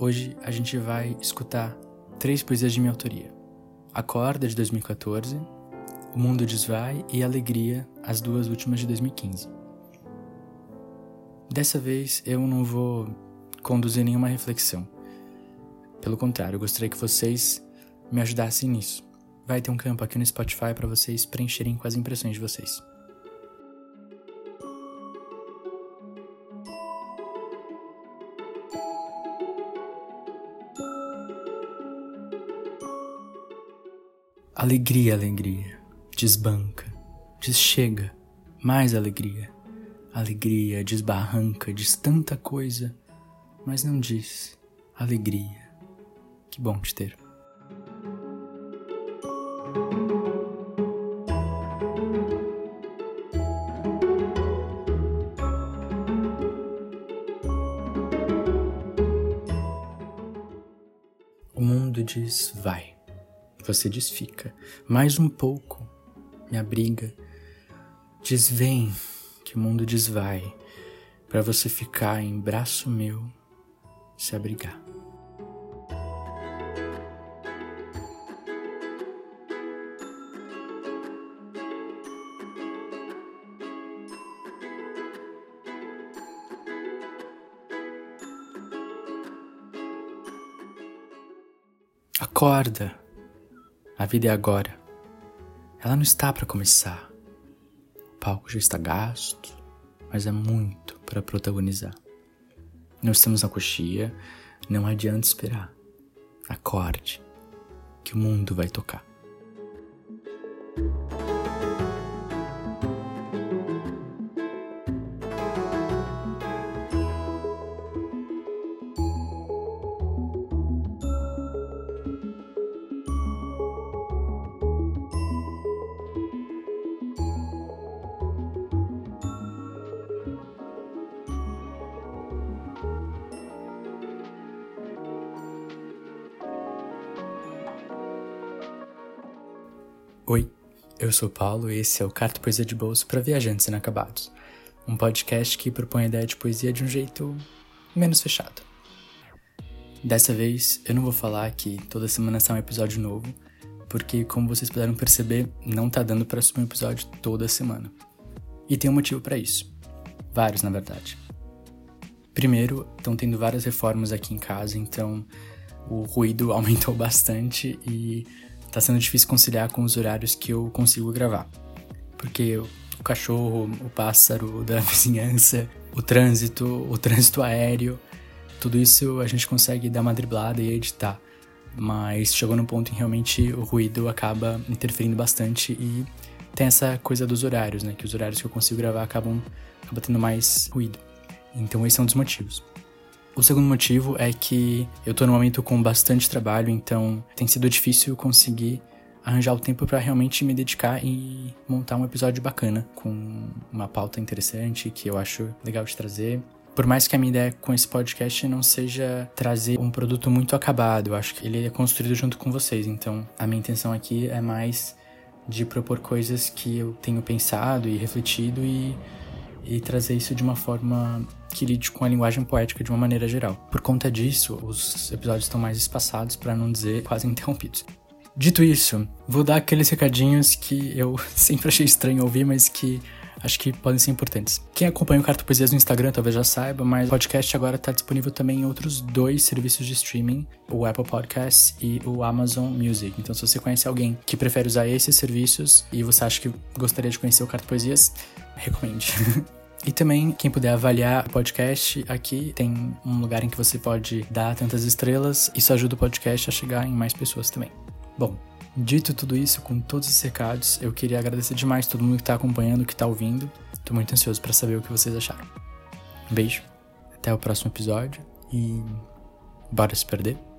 Hoje a gente vai escutar três poesias de minha autoria: Acorda, de 2014, O Mundo Desvai e Alegria, as duas últimas de 2015. Dessa vez eu não vou conduzir nenhuma reflexão. Pelo contrário, eu gostaria que vocês me ajudassem nisso. Vai ter um campo aqui no Spotify para vocês preencherem com as impressões de vocês. Alegria, alegria, desbanca, deschega, mais alegria. Alegria desbarranca, diz tanta coisa, mas não diz alegria. Que bom te ter. O mundo diz vai. Você diz fica. Mais um pouco. Me abriga. Diz vem. Que o mundo diz vai. Para você ficar em braço meu, se abrigar. Acorda! A vida é agora. Ela não está para começar. O palco já está gasto, mas é muito para protagonizar. Não estamos na coxia, não adianta esperar. Acorde, que o mundo vai tocar. Oi, eu sou Paulo e esse é o Carta Poesia de Bolso para Viajantes Inacabados, um podcast que propõe a ideia de poesia de um jeito menos fechado. Dessa vez, eu não vou falar que toda semana sai um episódio novo, porque, como vocês puderam perceber, não tá dando para subir um episódio toda semana. E tem um motivo para isso. Vários, na verdade. Primeiro, estão tendo várias reformas aqui em casa, então o ruído aumentou bastante e tá sendo difícil conciliar com os horários que eu consigo gravar. Porque o cachorro, o pássaro da vizinhança, o trânsito, o trânsito aéreo, tudo isso a gente consegue dar uma driblada e editar. Mas chegou num ponto em realmente o ruído acaba interferindo bastante e tem essa coisa dos horários, né? Que os horários que eu consigo gravar acabam, acabam tendo mais ruído. Então esse é um dos motivos. O segundo motivo é que eu tô num momento com bastante trabalho, então tem sido difícil conseguir arranjar o tempo para realmente me dedicar e montar um episódio bacana, com uma pauta interessante que eu acho legal de trazer. Por mais que a minha ideia com esse podcast não seja trazer um produto muito acabado, eu acho que ele é construído junto com vocês, então a minha intenção aqui é mais de propor coisas que eu tenho pensado e refletido e, e trazer isso de uma forma que lide com a linguagem poética de uma maneira geral. Por conta disso, os episódios estão mais espaçados, para não dizer quase interrompidos. Dito isso, vou dar aqueles recadinhos que eu sempre achei estranho ouvir, mas que acho que podem ser importantes. Quem acompanha o Carta Poesias no Instagram talvez já saiba, mas o podcast agora está disponível também em outros dois serviços de streaming, o Apple Podcasts e o Amazon Music. Então, se você conhece alguém que prefere usar esses serviços e você acha que gostaria de conhecer o Carta Poesias, recomende. E também, quem puder avaliar o podcast, aqui tem um lugar em que você pode dar tantas estrelas. Isso ajuda o podcast a chegar em mais pessoas também. Bom, dito tudo isso, com todos os recados, eu queria agradecer demais todo mundo que está acompanhando, que está ouvindo. Tô muito ansioso para saber o que vocês acharam. Um beijo, até o próximo episódio e bora se perder.